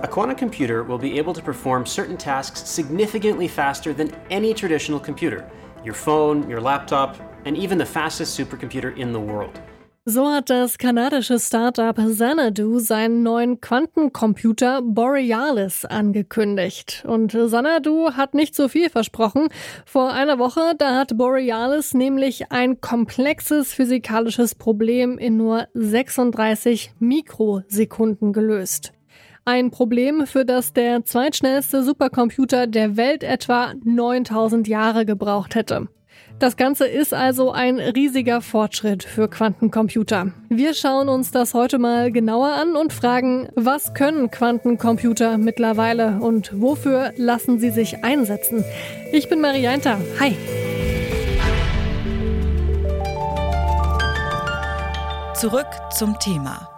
A quantum computer will be able to perform certain tasks significantly faster than any traditional computer your phone, your laptop, and even the fastest supercomputer in the world. So hat das kanadische Startup Xanadu seinen neuen Quantencomputer Borealis angekündigt. Und Xanadu hat nicht so viel versprochen. Vor einer Woche, da hat Borealis nämlich ein komplexes physikalisches Problem in nur 36 Mikrosekunden gelöst. Ein Problem, für das der zweitschnellste Supercomputer der Welt etwa 9000 Jahre gebraucht hätte. Das Ganze ist also ein riesiger Fortschritt für Quantencomputer. Wir schauen uns das heute mal genauer an und fragen, was können Quantencomputer mittlerweile und wofür lassen sie sich einsetzen? Ich bin Marianta. Hi. Zurück zum Thema.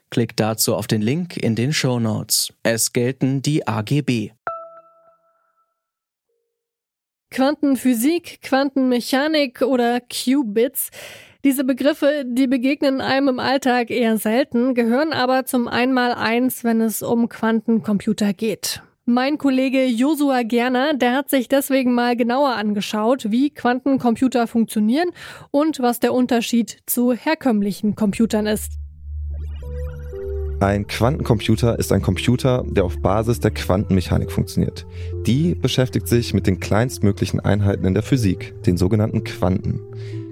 Klickt dazu auf den Link in den Show Notes. Es gelten die AGB. Quantenphysik, Quantenmechanik oder Qubits. Diese Begriffe, die begegnen einem im Alltag eher selten, gehören aber zum Einmaleins, wenn es um Quantencomputer geht. Mein Kollege Josua Gerner, der hat sich deswegen mal genauer angeschaut, wie Quantencomputer funktionieren und was der Unterschied zu herkömmlichen Computern ist. Ein Quantencomputer ist ein Computer, der auf Basis der Quantenmechanik funktioniert. Die beschäftigt sich mit den kleinstmöglichen Einheiten in der Physik, den sogenannten Quanten.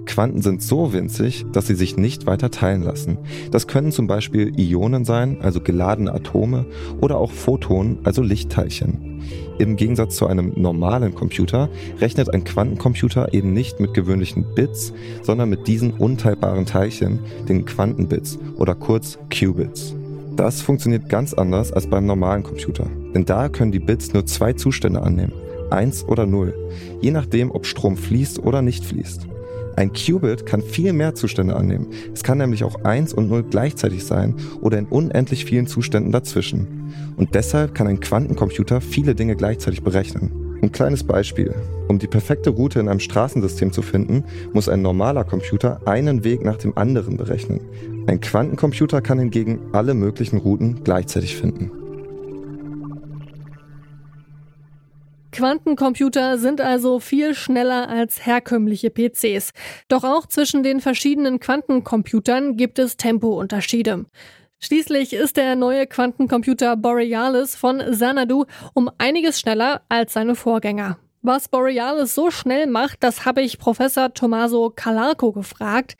Quanten sind so winzig, dass sie sich nicht weiter teilen lassen. Das können zum Beispiel Ionen sein, also geladene Atome, oder auch Photonen, also Lichtteilchen. Im Gegensatz zu einem normalen Computer rechnet ein Quantencomputer eben nicht mit gewöhnlichen Bits, sondern mit diesen unteilbaren Teilchen, den Quantenbits oder kurz Qubits. Das funktioniert ganz anders als beim normalen Computer. Denn da können die Bits nur zwei Zustände annehmen. 1 oder 0. Je nachdem, ob Strom fließt oder nicht fließt. Ein Qubit kann viel mehr Zustände annehmen. Es kann nämlich auch 1 und 0 gleichzeitig sein oder in unendlich vielen Zuständen dazwischen. Und deshalb kann ein Quantencomputer viele Dinge gleichzeitig berechnen. Ein kleines Beispiel. Um die perfekte Route in einem Straßensystem zu finden, muss ein normaler Computer einen Weg nach dem anderen berechnen. Ein Quantencomputer kann hingegen alle möglichen Routen gleichzeitig finden. Quantencomputer sind also viel schneller als herkömmliche PCs. Doch auch zwischen den verschiedenen Quantencomputern gibt es Tempounterschiede. Schließlich ist der neue Quantencomputer Borealis von Xanadu um einiges schneller als seine Vorgänger. Was Borealis so schnell macht, das habe ich Professor Tommaso Calarco gefragt.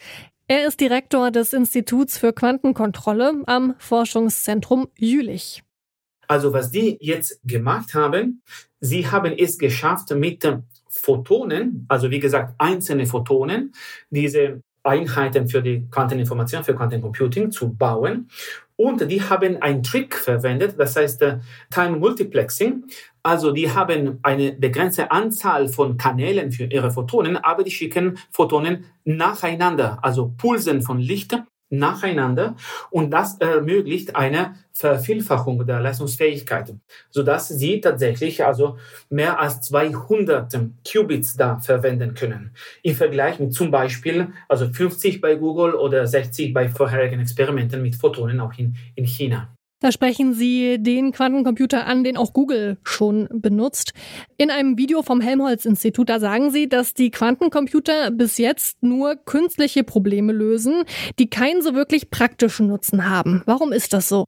Er ist Direktor des Instituts für Quantenkontrolle am Forschungszentrum Jülich. Also was die jetzt gemacht haben, sie haben es geschafft mit Photonen, also wie gesagt einzelne Photonen, diese Einheiten für die Quanteninformation, für Quantencomputing zu bauen. Und die haben einen Trick verwendet, das heißt äh, Time Multiplexing. Also die haben eine begrenzte Anzahl von Kanälen für ihre Photonen, aber die schicken Photonen nacheinander, also Pulsen von Licht nacheinander und das ermöglicht eine Vervielfachung der Leistungsfähigkeit, sodass sie tatsächlich also mehr als 200 Qubits da verwenden können. Im Vergleich mit zum Beispiel also 50 bei Google oder 60 bei vorherigen Experimenten mit Photonen auch in, in China. Da sprechen Sie den Quantencomputer an, den auch Google schon benutzt. In einem Video vom Helmholtz-Institut, da sagen Sie, dass die Quantencomputer bis jetzt nur künstliche Probleme lösen, die keinen so wirklich praktischen Nutzen haben. Warum ist das so?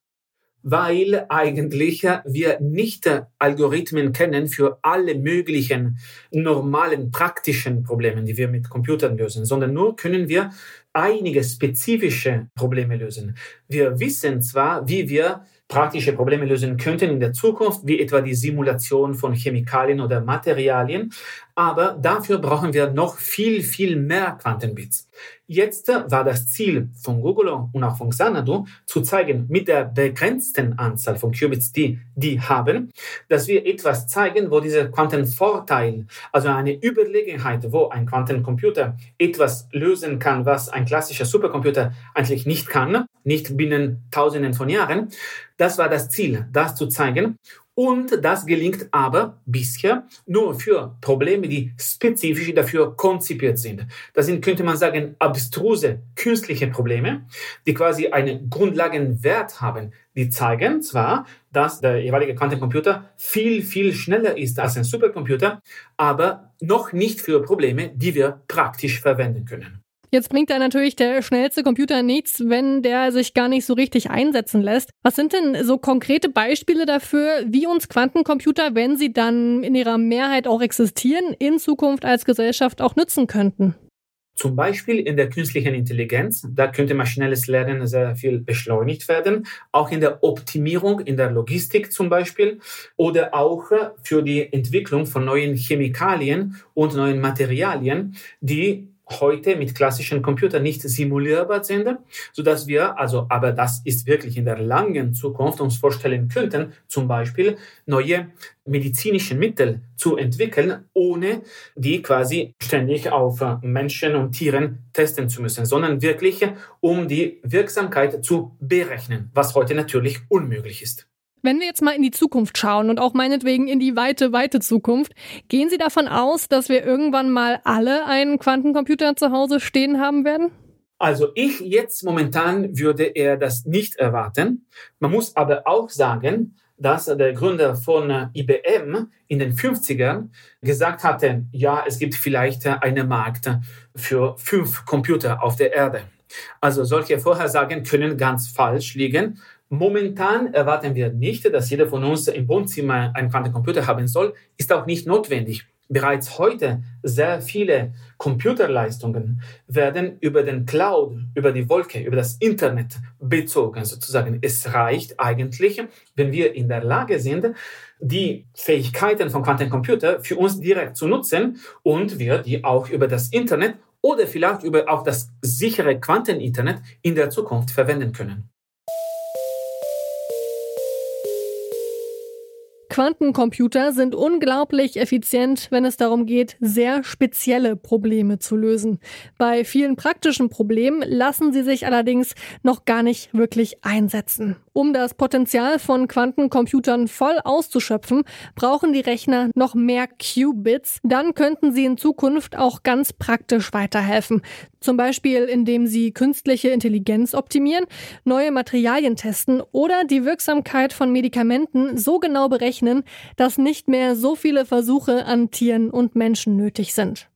Weil eigentlich wir nicht Algorithmen kennen für alle möglichen normalen praktischen Probleme, die wir mit Computern lösen, sondern nur können wir einige spezifische Probleme lösen. Wir wissen zwar, wie wir praktische Probleme lösen könnten in der Zukunft, wie etwa die Simulation von Chemikalien oder Materialien. Aber dafür brauchen wir noch viel, viel mehr Quantenbits. Jetzt war das Ziel von Google und auch von Xanadu zu zeigen, mit der begrenzten Anzahl von Qubits, die die haben, dass wir etwas zeigen, wo dieser Quantenvorteil, also eine Überlegenheit, wo ein Quantencomputer etwas lösen kann, was ein klassischer Supercomputer eigentlich nicht kann, nicht binnen Tausenden von Jahren, das war das Ziel, das zu zeigen. Und das gelingt aber bisher nur für Probleme, die spezifisch dafür konzipiert sind. Das sind, könnte man sagen, abstruse künstliche Probleme, die quasi einen Grundlagenwert haben. Die zeigen zwar, dass der jeweilige Quantencomputer viel, viel schneller ist als ein Supercomputer, aber noch nicht für Probleme, die wir praktisch verwenden können. Jetzt bringt da natürlich der schnellste Computer nichts, wenn der sich gar nicht so richtig einsetzen lässt. Was sind denn so konkrete Beispiele dafür, wie uns Quantencomputer, wenn sie dann in ihrer Mehrheit auch existieren, in Zukunft als Gesellschaft auch nützen könnten? Zum Beispiel in der künstlichen Intelligenz, da könnte maschinelles Lernen sehr viel beschleunigt werden, auch in der Optimierung, in der Logistik zum Beispiel oder auch für die Entwicklung von neuen Chemikalien und neuen Materialien, die heute mit klassischen Computern nicht simulierbar sind, so dass wir, also, aber das ist wirklich in der langen Zukunft uns vorstellen könnten, zum Beispiel neue medizinische Mittel zu entwickeln, ohne die quasi ständig auf Menschen und Tieren testen zu müssen, sondern wirklich um die Wirksamkeit zu berechnen, was heute natürlich unmöglich ist. Wenn wir jetzt mal in die Zukunft schauen und auch meinetwegen in die weite, weite Zukunft, gehen Sie davon aus, dass wir irgendwann mal alle einen Quantencomputer zu Hause stehen haben werden? Also ich jetzt momentan würde er das nicht erwarten. Man muss aber auch sagen, dass der Gründer von IBM in den 50ern gesagt hatte, ja, es gibt vielleicht einen Markt für fünf Computer auf der Erde. Also solche Vorhersagen können ganz falsch liegen. Momentan erwarten wir nicht, dass jeder von uns im Wohnzimmer einen Quantencomputer haben soll, ist auch nicht notwendig. Bereits heute sehr viele Computerleistungen werden über den Cloud, über die Wolke, über das Internet bezogen sozusagen. Es reicht eigentlich, wenn wir in der Lage sind, die Fähigkeiten von Quantencomputer für uns direkt zu nutzen und wir die auch über das Internet oder vielleicht über auch das sichere Quanteninternet in der Zukunft verwenden können. Quantencomputer sind unglaublich effizient, wenn es darum geht, sehr spezielle Probleme zu lösen. Bei vielen praktischen Problemen lassen sie sich allerdings noch gar nicht wirklich einsetzen. Um das Potenzial von Quantencomputern voll auszuschöpfen, brauchen die Rechner noch mehr Qubits. Dann könnten sie in Zukunft auch ganz praktisch weiterhelfen. Zum Beispiel, indem sie künstliche Intelligenz optimieren, neue Materialien testen oder die Wirksamkeit von Medikamenten so genau berechnen, dass nicht mehr so viele Versuche an Tieren und Menschen nötig sind.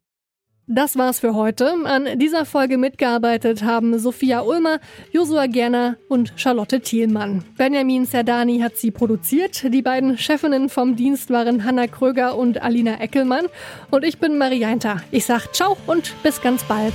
Das war's für heute. An dieser Folge mitgearbeitet haben Sophia Ulmer, Josua Gerner und Charlotte Thielmann. Benjamin Serdani hat sie produziert. Die beiden Chefinnen vom Dienst waren Hanna Kröger und Alina Eckelmann. Und ich bin Marianta. Ich sag ciao und bis ganz bald.